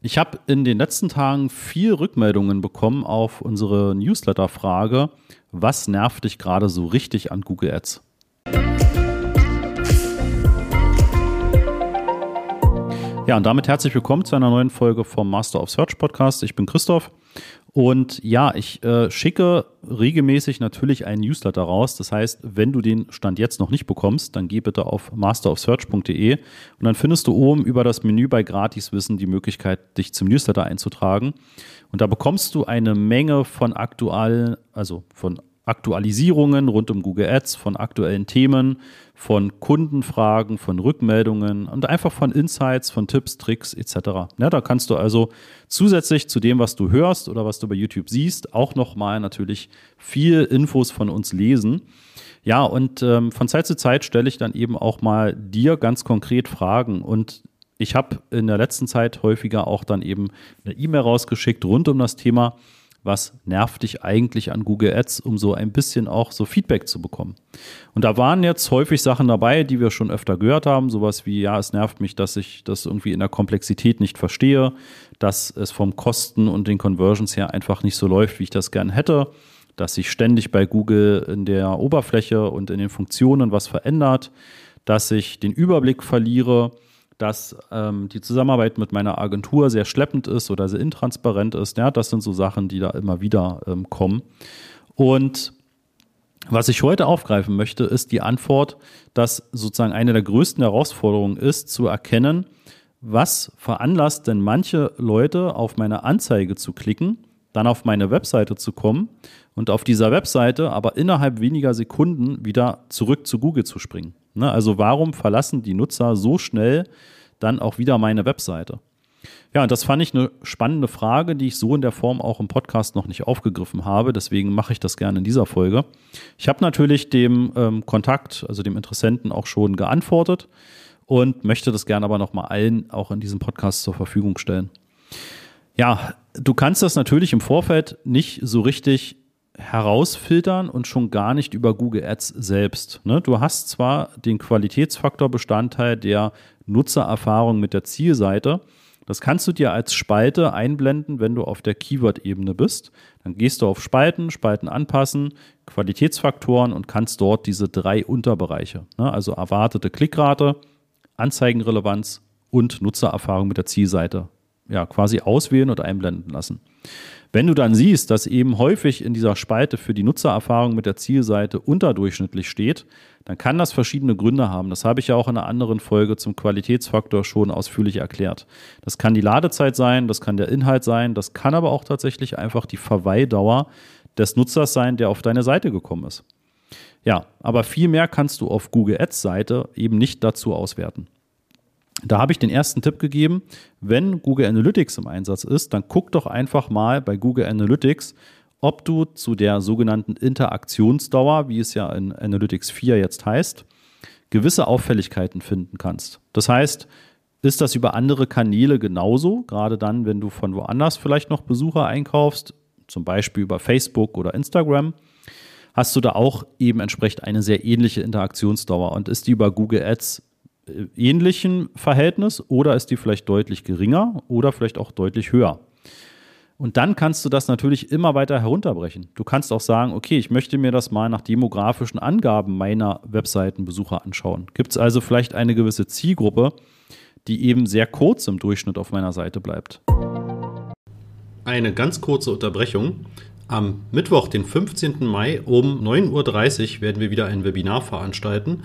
Ich habe in den letzten Tagen vier Rückmeldungen bekommen auf unsere Newsletter-Frage, was nervt dich gerade so richtig an Google Ads? Ja, und damit herzlich willkommen zu einer neuen Folge vom Master of Search Podcast. Ich bin Christoph und ja, ich äh, schicke regelmäßig natürlich einen Newsletter raus. Das heißt, wenn du den Stand jetzt noch nicht bekommst, dann geh bitte auf masterofsearch.de und dann findest du oben über das Menü bei Gratiswissen die Möglichkeit, dich zum Newsletter einzutragen. Und da bekommst du eine Menge von aktuell, also von Aktualisierungen rund um Google Ads, von aktuellen Themen, von Kundenfragen, von Rückmeldungen und einfach von Insights, von Tipps, Tricks etc. Ja, da kannst du also zusätzlich zu dem, was du hörst oder was du bei YouTube siehst, auch nochmal natürlich viel Infos von uns lesen. Ja, und ähm, von Zeit zu Zeit stelle ich dann eben auch mal dir ganz konkret Fragen und ich habe in der letzten Zeit häufiger auch dann eben eine E-Mail rausgeschickt rund um das Thema was nervt dich eigentlich an Google Ads, um so ein bisschen auch so Feedback zu bekommen. Und da waren jetzt häufig Sachen dabei, die wir schon öfter gehört haben, sowas wie, ja, es nervt mich, dass ich das irgendwie in der Komplexität nicht verstehe, dass es vom Kosten und den Conversions her einfach nicht so läuft, wie ich das gern hätte, dass sich ständig bei Google in der Oberfläche und in den Funktionen was verändert, dass ich den Überblick verliere, dass ähm, die Zusammenarbeit mit meiner Agentur sehr schleppend ist oder sehr intransparent ist. Ja, das sind so Sachen, die da immer wieder ähm, kommen. Und was ich heute aufgreifen möchte, ist die Antwort, dass sozusagen eine der größten Herausforderungen ist, zu erkennen, was veranlasst denn manche Leute auf meine Anzeige zu klicken, dann auf meine Webseite zu kommen und auf dieser Webseite aber innerhalb weniger Sekunden wieder zurück zu Google zu springen. Ne? Also warum verlassen die Nutzer so schnell dann auch wieder meine Webseite? Ja, und das fand ich eine spannende Frage, die ich so in der Form auch im Podcast noch nicht aufgegriffen habe. Deswegen mache ich das gerne in dieser Folge. Ich habe natürlich dem ähm, Kontakt, also dem Interessenten, auch schon geantwortet und möchte das gerne aber nochmal allen auch in diesem Podcast zur Verfügung stellen. Ja, du kannst das natürlich im Vorfeld nicht so richtig herausfiltern und schon gar nicht über Google Ads selbst. Ne? Du hast zwar den Qualitätsfaktor-Bestandteil der Nutzererfahrung mit der Zielseite. Das kannst du dir als Spalte einblenden, wenn du auf der Keyword-Ebene bist. Dann gehst du auf Spalten, Spalten anpassen, Qualitätsfaktoren und kannst dort diese drei Unterbereiche, ne? also erwartete Klickrate, Anzeigenrelevanz und Nutzererfahrung mit der Zielseite, ja, quasi auswählen oder einblenden lassen. Wenn du dann siehst, dass eben häufig in dieser Spalte für die Nutzererfahrung mit der Zielseite unterdurchschnittlich steht, dann kann das verschiedene Gründe haben. Das habe ich ja auch in einer anderen Folge zum Qualitätsfaktor schon ausführlich erklärt. Das kann die Ladezeit sein, das kann der Inhalt sein, das kann aber auch tatsächlich einfach die Verweildauer des Nutzers sein, der auf deine Seite gekommen ist. Ja, aber viel mehr kannst du auf Google Ads Seite eben nicht dazu auswerten. Da habe ich den ersten Tipp gegeben, wenn Google Analytics im Einsatz ist, dann guck doch einfach mal bei Google Analytics, ob du zu der sogenannten Interaktionsdauer, wie es ja in Analytics 4 jetzt heißt, gewisse Auffälligkeiten finden kannst. Das heißt, ist das über andere Kanäle genauso, gerade dann, wenn du von woanders vielleicht noch Besucher einkaufst, zum Beispiel über Facebook oder Instagram, hast du da auch eben entsprechend eine sehr ähnliche Interaktionsdauer und ist die über Google Ads ähnlichen Verhältnis oder ist die vielleicht deutlich geringer oder vielleicht auch deutlich höher. Und dann kannst du das natürlich immer weiter herunterbrechen. Du kannst auch sagen, okay, ich möchte mir das mal nach demografischen Angaben meiner Webseitenbesucher anschauen. Gibt es also vielleicht eine gewisse Zielgruppe, die eben sehr kurz im Durchschnitt auf meiner Seite bleibt? Eine ganz kurze Unterbrechung. Am Mittwoch, den 15. Mai um 9.30 Uhr werden wir wieder ein Webinar veranstalten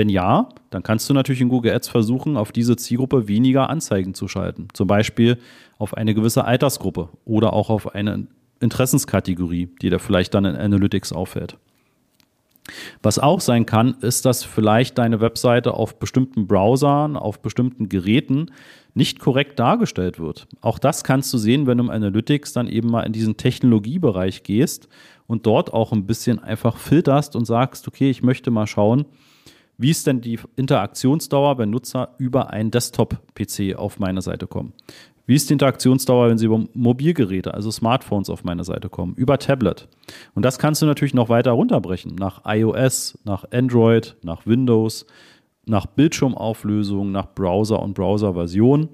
Wenn ja, dann kannst du natürlich in Google Ads versuchen, auf diese Zielgruppe weniger Anzeigen zu schalten. Zum Beispiel auf eine gewisse Altersgruppe oder auch auf eine Interessenskategorie, die dir vielleicht dann in Analytics auffällt. Was auch sein kann, ist, dass vielleicht deine Webseite auf bestimmten Browsern, auf bestimmten Geräten nicht korrekt dargestellt wird. Auch das kannst du sehen, wenn du im Analytics dann eben mal in diesen Technologiebereich gehst und dort auch ein bisschen einfach filterst und sagst, okay, ich möchte mal schauen, wie ist denn die Interaktionsdauer, wenn Nutzer über einen Desktop-PC auf meine Seite kommen? Wie ist die Interaktionsdauer, wenn Sie über Mobilgeräte, also Smartphones auf meine Seite kommen, über Tablet? Und das kannst du natürlich noch weiter runterbrechen, nach iOS, nach Android, nach Windows, nach Bildschirmauflösung, nach Browser und Browserversion.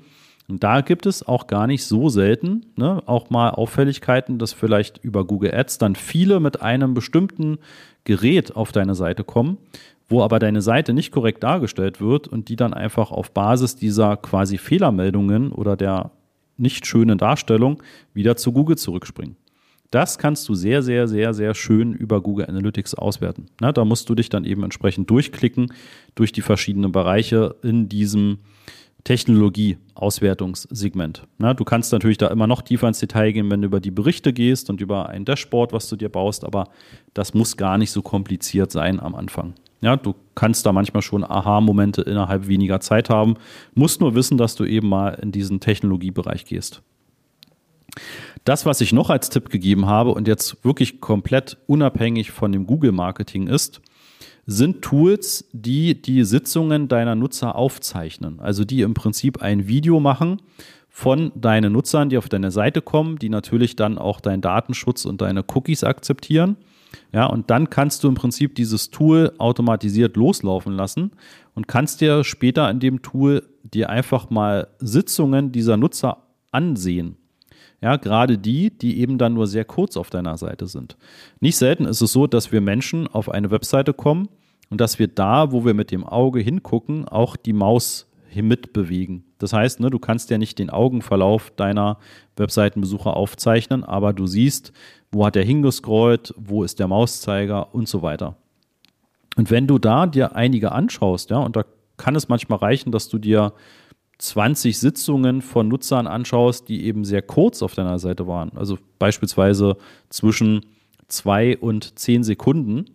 Und da gibt es auch gar nicht so selten ne, auch mal Auffälligkeiten, dass vielleicht über Google Ads dann viele mit einem bestimmten Gerät auf deine Seite kommen, wo aber deine Seite nicht korrekt dargestellt wird und die dann einfach auf Basis dieser quasi Fehlermeldungen oder der nicht schönen Darstellung wieder zu Google zurückspringen. Das kannst du sehr, sehr, sehr, sehr schön über Google Analytics auswerten. Na, da musst du dich dann eben entsprechend durchklicken durch die verschiedenen Bereiche in diesem Technologie-Auswertungssegment. du kannst natürlich da immer noch tiefer ins Detail gehen, wenn du über die Berichte gehst und über ein Dashboard, was du dir baust, aber das muss gar nicht so kompliziert sein am Anfang. Ja, du kannst da manchmal schon Aha-Momente innerhalb weniger Zeit haben, musst nur wissen, dass du eben mal in diesen Technologiebereich gehst. Das, was ich noch als Tipp gegeben habe und jetzt wirklich komplett unabhängig von dem Google-Marketing ist, sind Tools, die die Sitzungen deiner Nutzer aufzeichnen. Also die im Prinzip ein Video machen von deinen Nutzern, die auf deine Seite kommen, die natürlich dann auch deinen Datenschutz und deine Cookies akzeptieren ja, und dann kannst du im Prinzip dieses Tool automatisiert loslaufen lassen und kannst dir später in dem Tool dir einfach mal Sitzungen dieser Nutzer ansehen. Ja, gerade die, die eben dann nur sehr kurz auf deiner Seite sind. Nicht selten ist es so, dass wir Menschen auf eine Webseite kommen und dass wir da, wo wir mit dem Auge hingucken, auch die Maus mitbewegen. Das heißt, ne, du kannst ja nicht den Augenverlauf deiner Webseitenbesucher aufzeichnen, aber du siehst, wo hat er hingescrollt, wo ist der Mauszeiger und so weiter. Und wenn du da dir einige anschaust, ja, und da kann es manchmal reichen, dass du dir 20 Sitzungen von Nutzern anschaust, die eben sehr kurz auf deiner Seite waren, also beispielsweise zwischen zwei und zehn Sekunden,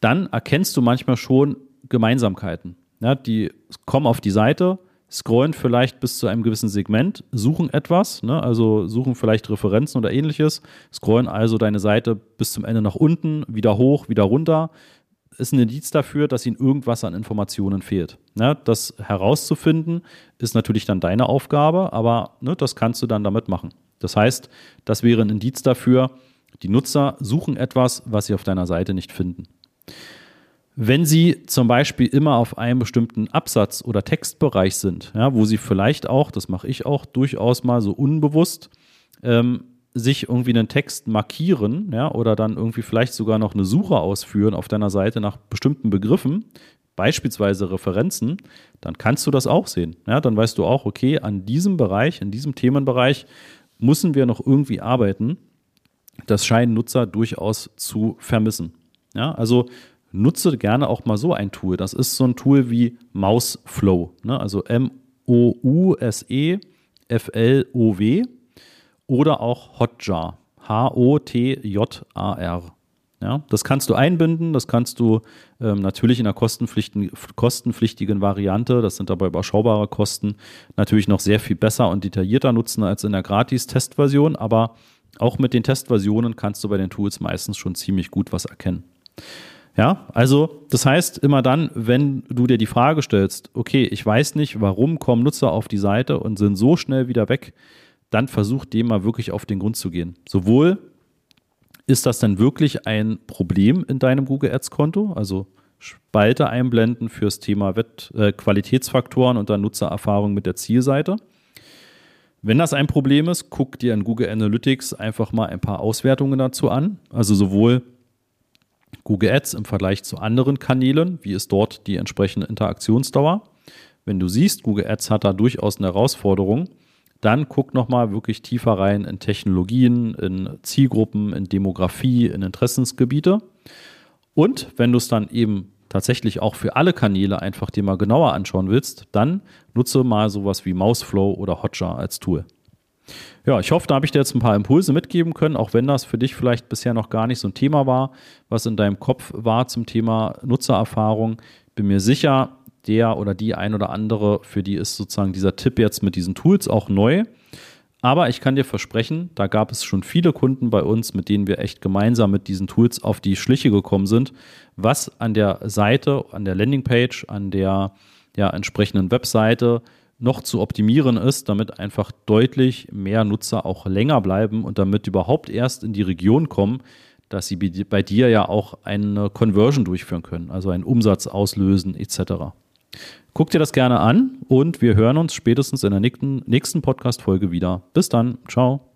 dann erkennst du manchmal schon Gemeinsamkeiten. Ja, die kommen auf die Seite, scrollen vielleicht bis zu einem gewissen Segment, suchen etwas, ne, also suchen vielleicht Referenzen oder ähnliches, scrollen also deine Seite bis zum Ende nach unten, wieder hoch, wieder runter. Ist ein Indiz dafür, dass ihnen irgendwas an Informationen fehlt. Ne, das herauszufinden ist natürlich dann deine Aufgabe, aber ne, das kannst du dann damit machen. Das heißt, das wäre ein Indiz dafür, die Nutzer suchen etwas, was sie auf deiner Seite nicht finden. Wenn Sie zum Beispiel immer auf einem bestimmten Absatz oder Textbereich sind, ja, wo Sie vielleicht auch, das mache ich auch durchaus mal so unbewusst, ähm, sich irgendwie einen Text markieren, ja, oder dann irgendwie vielleicht sogar noch eine Suche ausführen auf deiner Seite nach bestimmten Begriffen, beispielsweise Referenzen, dann kannst du das auch sehen. Ja, dann weißt du auch, okay, an diesem Bereich, in diesem Themenbereich müssen wir noch irgendwie arbeiten. Das scheinen Nutzer durchaus zu vermissen. Ja, also nutze gerne auch mal so ein Tool. Das ist so ein Tool wie Mouseflow, ne? also M-O-U-S-E-F-L-O-W oder auch Hotjar, H-O-T-J-A-R. Ja, das kannst du einbinden, das kannst du ähm, natürlich in der kostenpflichtigen, kostenpflichtigen Variante, das sind dabei überschaubare Kosten, natürlich noch sehr viel besser und detaillierter nutzen als in der Gratis-Testversion, aber auch mit den Testversionen kannst du bei den Tools meistens schon ziemlich gut was erkennen. Ja, also das heißt immer dann, wenn du dir die Frage stellst, okay, ich weiß nicht, warum kommen Nutzer auf die Seite und sind so schnell wieder weg, dann versuch dem mal wirklich auf den Grund zu gehen. Sowohl ist das denn wirklich ein Problem in deinem Google Ads Konto, also Spalte einblenden fürs Thema Wett äh, Qualitätsfaktoren und dann Nutzererfahrung mit der Zielseite. Wenn das ein Problem ist, guck dir in Google Analytics einfach mal ein paar Auswertungen dazu an. Also sowohl Google Ads im Vergleich zu anderen Kanälen, wie ist dort die entsprechende Interaktionsdauer. Wenn du siehst, Google Ads hat da durchaus eine Herausforderung, dann guck nochmal wirklich tiefer rein in Technologien, in Zielgruppen, in Demografie, in Interessensgebiete. Und wenn du es dann eben tatsächlich auch für alle Kanäle einfach dir mal genauer anschauen willst, dann nutze mal sowas wie Mouseflow oder Hotjar als Tool. Ja, ich hoffe, da habe ich dir jetzt ein paar Impulse mitgeben können, auch wenn das für dich vielleicht bisher noch gar nicht so ein Thema war, was in deinem Kopf war zum Thema Nutzererfahrung. Bin mir sicher, der oder die ein oder andere, für die ist sozusagen dieser Tipp jetzt mit diesen Tools auch neu. Aber ich kann dir versprechen, da gab es schon viele Kunden bei uns, mit denen wir echt gemeinsam mit diesen Tools auf die Schliche gekommen sind, was an der Seite, an der Landingpage, an der ja, entsprechenden Webseite noch zu optimieren ist, damit einfach deutlich mehr Nutzer auch länger bleiben und damit überhaupt erst in die Region kommen, dass sie bei dir ja auch eine Conversion durchführen können, also einen Umsatz auslösen etc. Guck dir das gerne an und wir hören uns spätestens in der nächsten, Podcast-Folge wieder. Bis dann. Ciao.